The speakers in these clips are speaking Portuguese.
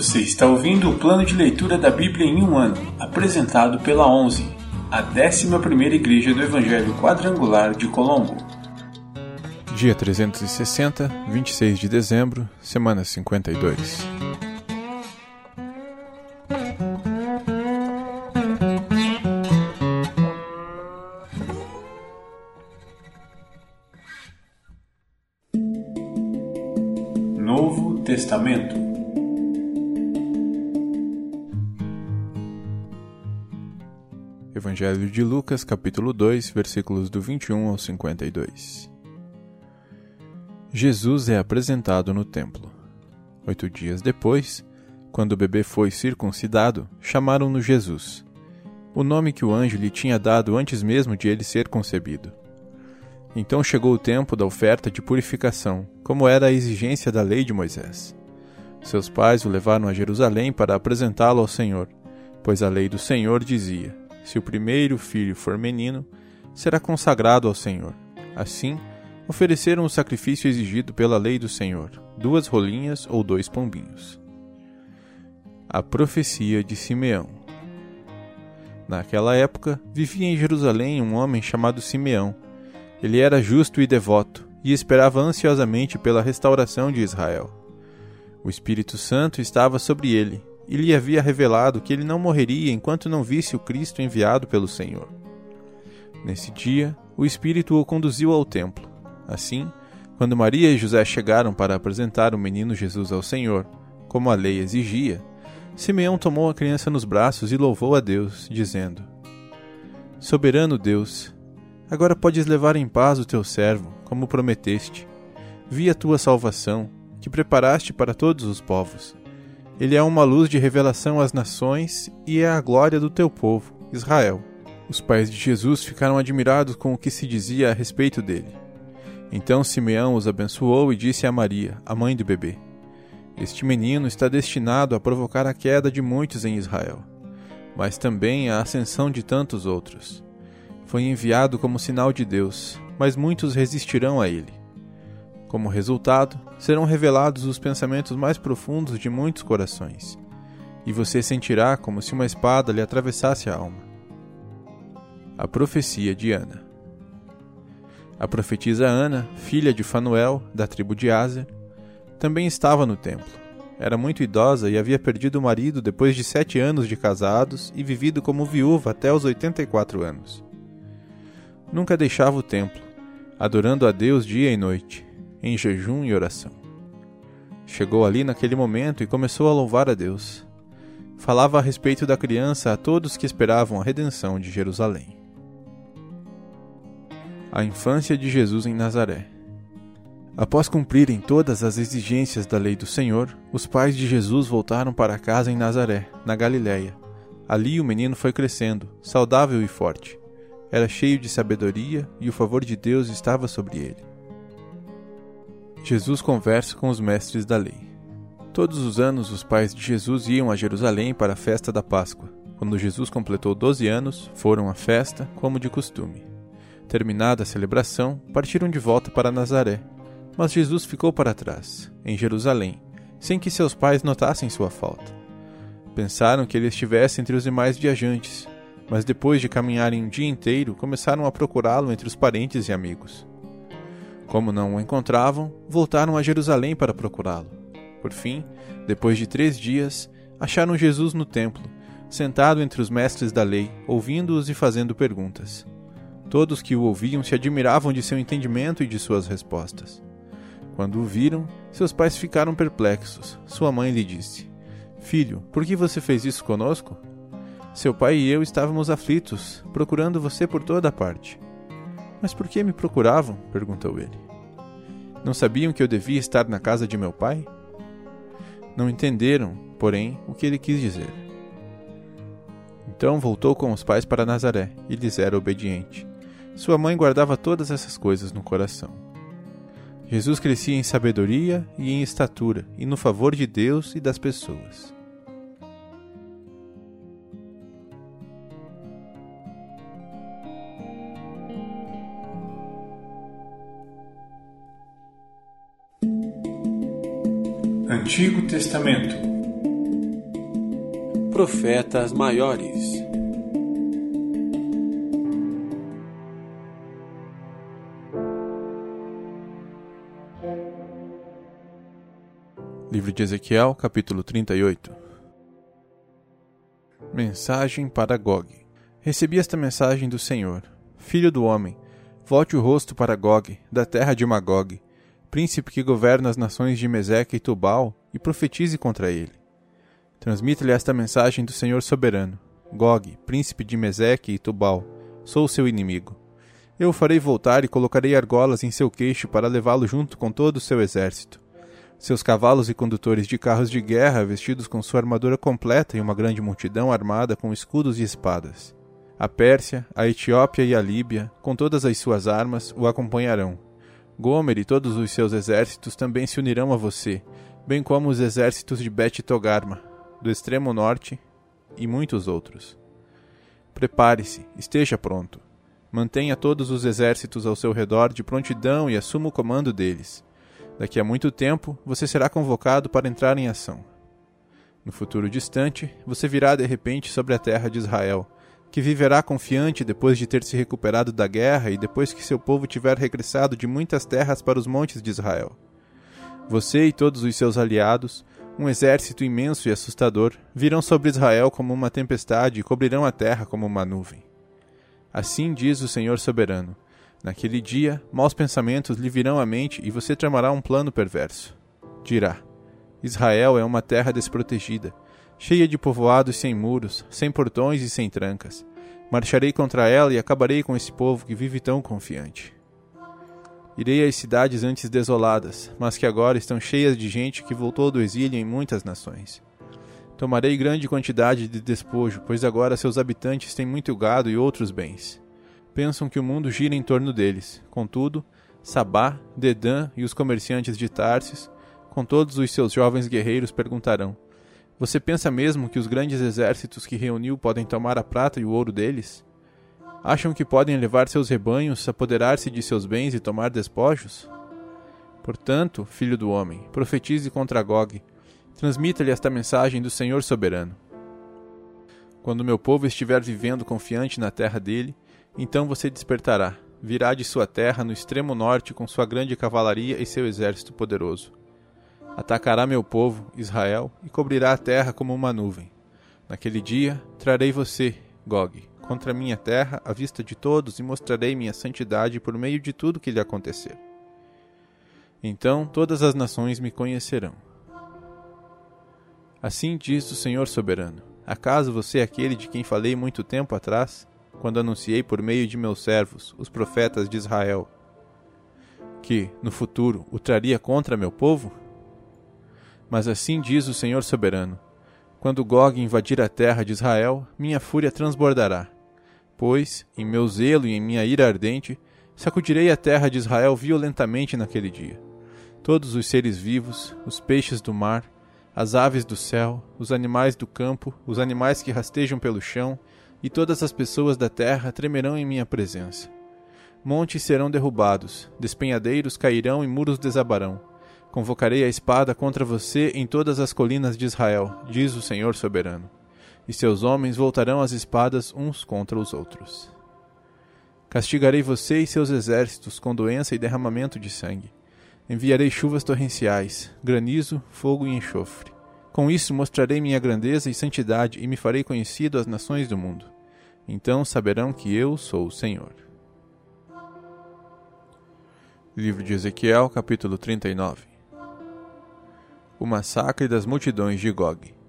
Você está ouvindo o plano de leitura da Bíblia em um ano, apresentado pela 11, a 11ª Igreja do Evangelho Quadrangular de Colombo. Dia 360, 26 de dezembro, semana 52. Novo Testamento Evangelho de Lucas, capítulo 2, versículos do 21 ao 52. Jesus é apresentado no templo. Oito dias depois, quando o bebê foi circuncidado, chamaram-no Jesus, o nome que o anjo lhe tinha dado antes mesmo de ele ser concebido. Então chegou o tempo da oferta de purificação, como era a exigência da lei de Moisés. Seus pais o levaram a Jerusalém para apresentá-lo ao Senhor, pois a lei do Senhor dizia: se o primeiro filho for menino, será consagrado ao Senhor. Assim, ofereceram o sacrifício exigido pela lei do Senhor, duas rolinhas ou dois pombinhos. A profecia de Simeão. Naquela época, vivia em Jerusalém um homem chamado Simeão. Ele era justo e devoto e esperava ansiosamente pela restauração de Israel. O Espírito Santo estava sobre ele e lhe havia revelado que ele não morreria enquanto não visse o Cristo enviado pelo Senhor. Nesse dia, o Espírito o conduziu ao templo. Assim, quando Maria e José chegaram para apresentar o menino Jesus ao Senhor, como a lei exigia, Simeão tomou a criança nos braços e louvou a Deus, dizendo: Soberano Deus, agora podes levar em paz o teu servo, como prometeste. Vi a tua salvação, que preparaste para todos os povos ele é uma luz de revelação às nações e é a glória do teu povo, Israel. Os pais de Jesus ficaram admirados com o que se dizia a respeito dele. Então Simeão os abençoou e disse a Maria, a mãe do bebê: Este menino está destinado a provocar a queda de muitos em Israel, mas também a ascensão de tantos outros. Foi enviado como sinal de Deus, mas muitos resistirão a ele. Como resultado, serão revelados os pensamentos mais profundos de muitos corações, e você sentirá como se uma espada lhe atravessasse a alma. A profecia de Ana. A profetisa Ana, filha de Fanuel, da tribo de Aser, também estava no templo. Era muito idosa e havia perdido o marido depois de sete anos de casados e vivido como viúva até os 84 anos. Nunca deixava o templo, adorando a Deus dia e noite, em jejum e oração. Chegou ali naquele momento e começou a louvar a Deus. Falava a respeito da criança a todos que esperavam a redenção de Jerusalém. A infância de Jesus em Nazaré. Após cumprirem todas as exigências da lei do Senhor, os pais de Jesus voltaram para casa em Nazaré, na Galiléia. Ali o menino foi crescendo, saudável e forte. Era cheio de sabedoria e o favor de Deus estava sobre ele. Jesus conversa com os mestres da lei. Todos os anos, os pais de Jesus iam a Jerusalém para a festa da Páscoa. Quando Jesus completou 12 anos, foram à festa, como de costume. Terminada a celebração, partiram de volta para Nazaré. Mas Jesus ficou para trás, em Jerusalém, sem que seus pais notassem sua falta. Pensaram que ele estivesse entre os demais viajantes, mas depois de caminharem um dia inteiro, começaram a procurá-lo entre os parentes e amigos. Como não o encontravam, voltaram a Jerusalém para procurá-lo. Por fim, depois de três dias, acharam Jesus no templo, sentado entre os mestres da lei, ouvindo-os e fazendo perguntas. Todos que o ouviam se admiravam de seu entendimento e de suas respostas. Quando o viram, seus pais ficaram perplexos. Sua mãe lhe disse: Filho, por que você fez isso conosco? Seu pai e eu estávamos aflitos, procurando você por toda parte. Mas por que me procuravam? perguntou ele. Não sabiam que eu devia estar na casa de meu pai? Não entenderam, porém, o que ele quis dizer. Então voltou com os pais para Nazaré e lhes era obediente. Sua mãe guardava todas essas coisas no coração. Jesus crescia em sabedoria e em estatura, e no favor de Deus e das pessoas. Antigo Testamento. Profetas Maiores. Livro de Ezequiel, capítulo 38 Mensagem para Gog. Recebi esta mensagem do Senhor. Filho do homem, volte o rosto para Gog, da terra de Magog, príncipe que governa as nações de Meseque e Tubal, e profetize contra ele. Transmita-lhe esta mensagem do Senhor soberano. Gog, príncipe de Meseque e Tubal, sou seu inimigo. Eu o farei voltar e colocarei argolas em seu queixo para levá-lo junto com todo o seu exército. Seus cavalos e condutores de carros de guerra, vestidos com sua armadura completa e uma grande multidão armada com escudos e espadas. A Pérsia, a Etiópia e a Líbia, com todas as suas armas, o acompanharão. Gomer e todos os seus exércitos também se unirão a você, bem como os exércitos de Bet Togarma, do extremo norte e muitos outros. Prepare-se, esteja pronto. Mantenha todos os exércitos ao seu redor de prontidão e assuma o comando deles. Daqui a muito tempo, você será convocado para entrar em ação. No futuro distante, você virá de repente sobre a terra de Israel que viverá confiante depois de ter se recuperado da guerra e depois que seu povo tiver regressado de muitas terras para os montes de Israel. Você e todos os seus aliados, um exército imenso e assustador, virão sobre Israel como uma tempestade e cobrirão a terra como uma nuvem. Assim diz o Senhor soberano: Naquele dia, maus pensamentos lhe virão à mente e você tramará um plano perverso. Dirá: Israel é uma terra desprotegida cheia de povoados sem muros, sem portões e sem trancas. Marcharei contra ela e acabarei com esse povo que vive tão confiante. Irei às cidades antes desoladas, mas que agora estão cheias de gente que voltou do exílio em muitas nações. Tomarei grande quantidade de despojo, pois agora seus habitantes têm muito gado e outros bens. Pensam que o mundo gira em torno deles. Contudo, Sabá, Dedã e os comerciantes de Tarsis, com todos os seus jovens guerreiros, perguntarão: você pensa mesmo que os grandes exércitos que reuniu podem tomar a prata e o ouro deles? Acham que podem levar seus rebanhos, apoderar-se de seus bens e tomar despojos? Portanto, filho do homem, profetize contra Gog. Transmita-lhe esta mensagem do Senhor soberano. Quando meu povo estiver vivendo confiante na terra dele, então você despertará, virá de sua terra no extremo norte com sua grande cavalaria e seu exército poderoso. Atacará meu povo, Israel, e cobrirá a terra como uma nuvem. Naquele dia, trarei você, Gog, contra minha terra à vista de todos e mostrarei minha santidade por meio de tudo que lhe acontecer. Então todas as nações me conhecerão. Assim diz o Senhor soberano: Acaso você é aquele de quem falei muito tempo atrás, quando anunciei por meio de meus servos, os profetas de Israel, que, no futuro, o traria contra meu povo? Mas assim diz o Senhor soberano: Quando Gog invadir a terra de Israel, minha fúria transbordará. Pois, em meu zelo e em minha ira ardente, sacudirei a terra de Israel violentamente naquele dia. Todos os seres vivos, os peixes do mar, as aves do céu, os animais do campo, os animais que rastejam pelo chão, e todas as pessoas da terra tremerão em minha presença. Montes serão derrubados, despenhadeiros cairão e muros desabarão Convocarei a espada contra você em todas as colinas de Israel, diz o Senhor soberano. E seus homens voltarão as espadas uns contra os outros. Castigarei você e seus exércitos com doença e derramamento de sangue. Enviarei chuvas torrenciais, granizo, fogo e enxofre. Com isso mostrarei minha grandeza e santidade e me farei conhecido às nações do mundo. Então saberão que eu sou o Senhor. Livro de Ezequiel, capítulo 39 o massacre das multidões de Gog.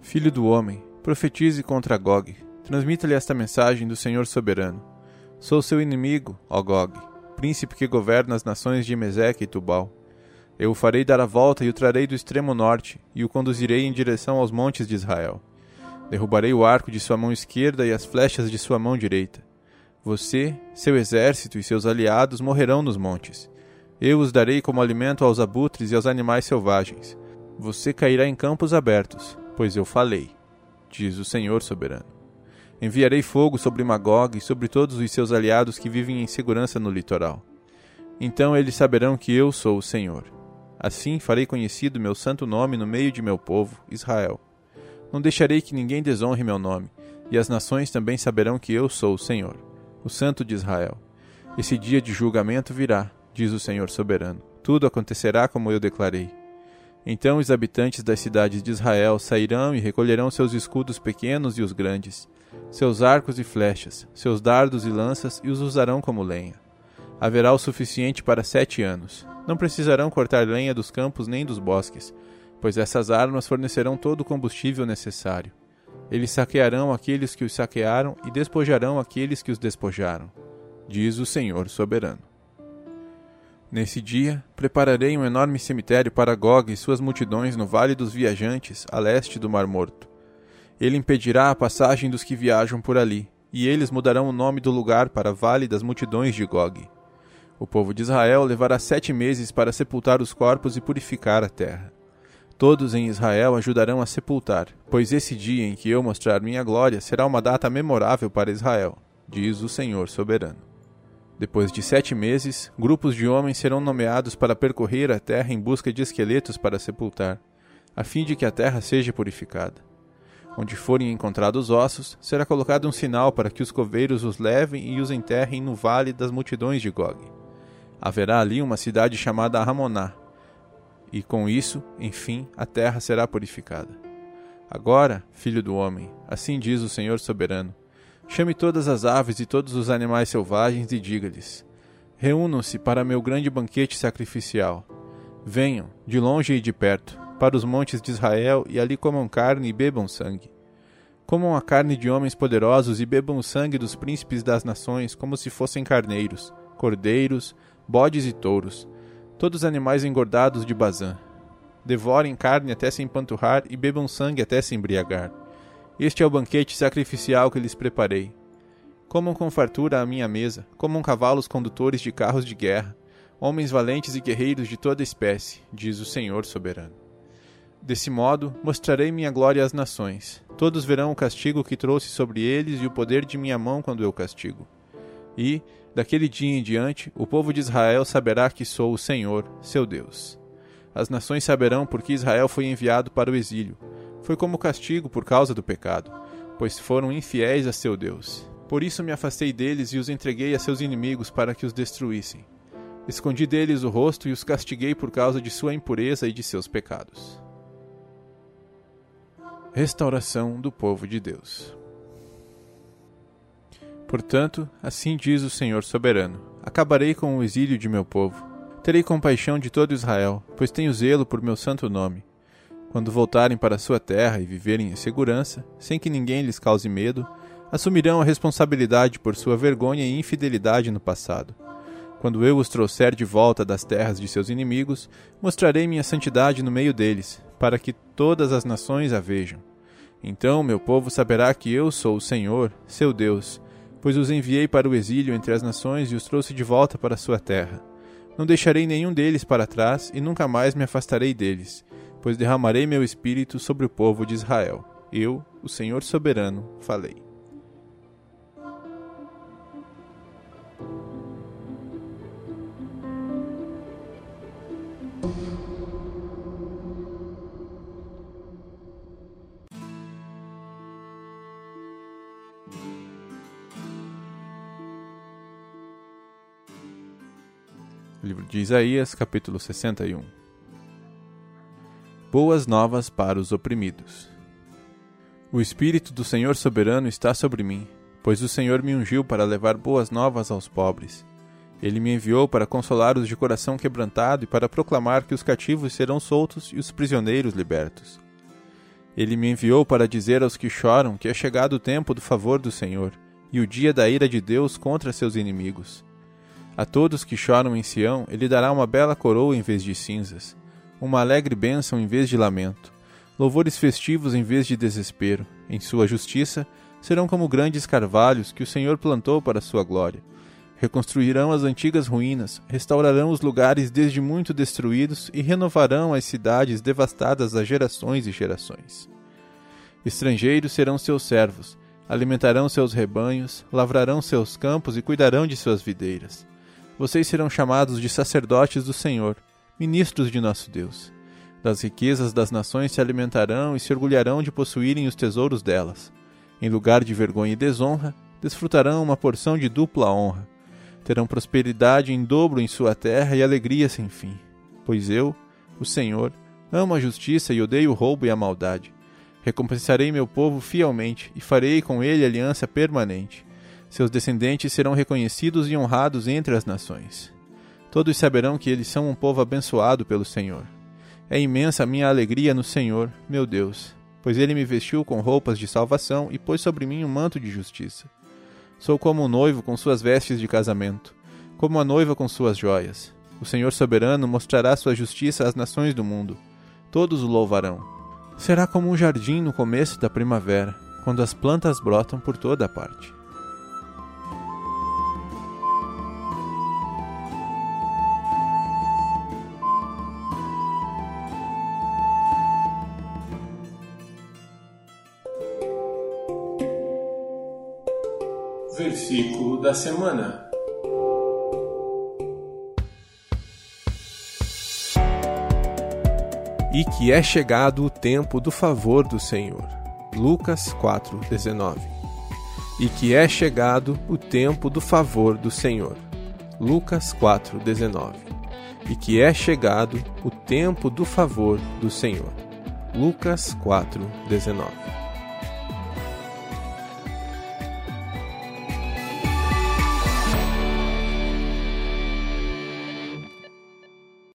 Filho do homem, profetize contra Gog. Transmita-lhe esta mensagem do Senhor soberano. Sou seu inimigo, ó Gog, príncipe que governa as nações de Meseque e Tubal. Eu o farei dar a volta e o trarei do extremo norte, e o conduzirei em direção aos montes de Israel. Derrubarei o arco de sua mão esquerda e as flechas de sua mão direita. Você, seu exército e seus aliados morrerão nos montes eu os darei como alimento aos abutres e aos animais selvagens. Você cairá em campos abertos, pois eu falei, diz o Senhor soberano. Enviarei fogo sobre Magog e sobre todos os seus aliados que vivem em segurança no litoral. Então eles saberão que eu sou o Senhor. Assim farei conhecido meu santo nome no meio de meu povo, Israel. Não deixarei que ninguém desonre meu nome, e as nações também saberão que eu sou o Senhor, o Santo de Israel. Esse dia de julgamento virá, diz o Senhor soberano. Tudo acontecerá como eu declarei. Então os habitantes das cidades de Israel sairão e recolherão seus escudos pequenos e os grandes, seus arcos e flechas, seus dardos e lanças, e os usarão como lenha. Haverá o suficiente para sete anos. Não precisarão cortar lenha dos campos nem dos bosques, pois essas armas fornecerão todo o combustível necessário. Eles saquearão aqueles que os saquearam e despojarão aqueles que os despojaram, diz o Senhor soberano. Nesse dia, prepararei um enorme cemitério para Gog e suas multidões no Vale dos Viajantes, a leste do Mar Morto. Ele impedirá a passagem dos que viajam por ali, e eles mudarão o nome do lugar para Vale das Multidões de Gog. O povo de Israel levará sete meses para sepultar os corpos e purificar a terra. Todos em Israel ajudarão a sepultar, pois esse dia em que eu mostrar minha glória será uma data memorável para Israel, diz o Senhor soberano. Depois de sete meses, grupos de homens serão nomeados para percorrer a terra em busca de esqueletos para sepultar, a fim de que a terra seja purificada. Onde forem encontrados ossos, será colocado um sinal para que os coveiros os levem e os enterrem no vale das multidões de Gog. Haverá ali uma cidade chamada Ramoná, e com isso, enfim, a terra será purificada. Agora, filho do homem, assim diz o Senhor soberano: chame todas as aves e todos os animais selvagens e diga-lhes: Reúnam-se para meu grande banquete sacrificial. Venham, de longe e de perto, para os montes de Israel e ali comam carne e bebam sangue. Comam a carne de homens poderosos e bebam o sangue dos príncipes das nações como se fossem carneiros, cordeiros, bodes e touros todos os animais engordados de Bazã. Devorem carne até se empanturrar e bebam sangue até se embriagar. Este é o banquete sacrificial que lhes preparei. Comam com fartura a minha mesa, comam cavalos condutores de carros de guerra, homens valentes e guerreiros de toda espécie, diz o Senhor soberano. Desse modo, mostrarei minha glória às nações. Todos verão o castigo que trouxe sobre eles e o poder de minha mão quando eu castigo. E, Daquele dia em diante, o povo de Israel saberá que sou o Senhor, seu Deus. As nações saberão porque Israel foi enviado para o exílio. Foi como castigo por causa do pecado, pois foram infiéis a seu Deus. Por isso me afastei deles e os entreguei a seus inimigos para que os destruíssem. Escondi deles o rosto e os castiguei por causa de sua impureza e de seus pecados. Restauração do povo de Deus. Portanto, assim diz o Senhor soberano: Acabarei com o exílio de meu povo. Terei compaixão de todo Israel, pois tenho zelo por meu santo nome. Quando voltarem para sua terra e viverem em segurança, sem que ninguém lhes cause medo, assumirão a responsabilidade por sua vergonha e infidelidade no passado. Quando eu os trouxer de volta das terras de seus inimigos, mostrarei minha santidade no meio deles, para que todas as nações a vejam. Então meu povo saberá que eu sou o Senhor, seu Deus, pois os enviei para o exílio entre as nações e os trouxe de volta para sua terra. Não deixarei nenhum deles para trás e nunca mais me afastarei deles, pois derramarei meu espírito sobre o povo de Israel. Eu, o Senhor soberano, falei. Livro de Isaías, capítulo 61 Boas novas para os oprimidos. O Espírito do Senhor soberano está sobre mim, pois o Senhor me ungiu para levar boas novas aos pobres. Ele me enviou para consolar os de coração quebrantado e para proclamar que os cativos serão soltos e os prisioneiros libertos. Ele me enviou para dizer aos que choram que é chegado o tempo do favor do Senhor e o dia da ira de Deus contra seus inimigos a todos que choram em Sião, ele dará uma bela coroa em vez de cinzas, uma alegre bênção em vez de lamento, louvores festivos em vez de desespero. Em sua justiça, serão como grandes carvalhos que o Senhor plantou para sua glória. Reconstruirão as antigas ruínas, restaurarão os lugares desde muito destruídos e renovarão as cidades devastadas há gerações e gerações. Estrangeiros serão seus servos, alimentarão seus rebanhos, lavrarão seus campos e cuidarão de suas videiras. Vocês serão chamados de sacerdotes do Senhor, ministros de nosso Deus. Das riquezas das nações se alimentarão e se orgulharão de possuírem os tesouros delas. Em lugar de vergonha e desonra, desfrutarão uma porção de dupla honra. Terão prosperidade em dobro em sua terra e alegria sem fim. Pois eu, o Senhor, amo a justiça e odeio o roubo e a maldade. Recompensarei meu povo fielmente e farei com ele aliança permanente. Seus descendentes serão reconhecidos e honrados entre as nações. Todos saberão que eles são um povo abençoado pelo Senhor. É imensa a minha alegria no Senhor, meu Deus, pois ele me vestiu com roupas de salvação e pôs sobre mim um manto de justiça. Sou como um noivo com suas vestes de casamento, como a noiva com suas joias. O Senhor soberano mostrará sua justiça às nações do mundo. Todos o louvarão. Será como um jardim no começo da primavera, quando as plantas brotam por toda a parte. Da semana. E que é chegado o tempo do favor do Senhor. Lucas 4:19. E que é chegado o tempo do favor do Senhor. Lucas 4:19. E que é chegado o tempo do favor do Senhor. Lucas 4:19.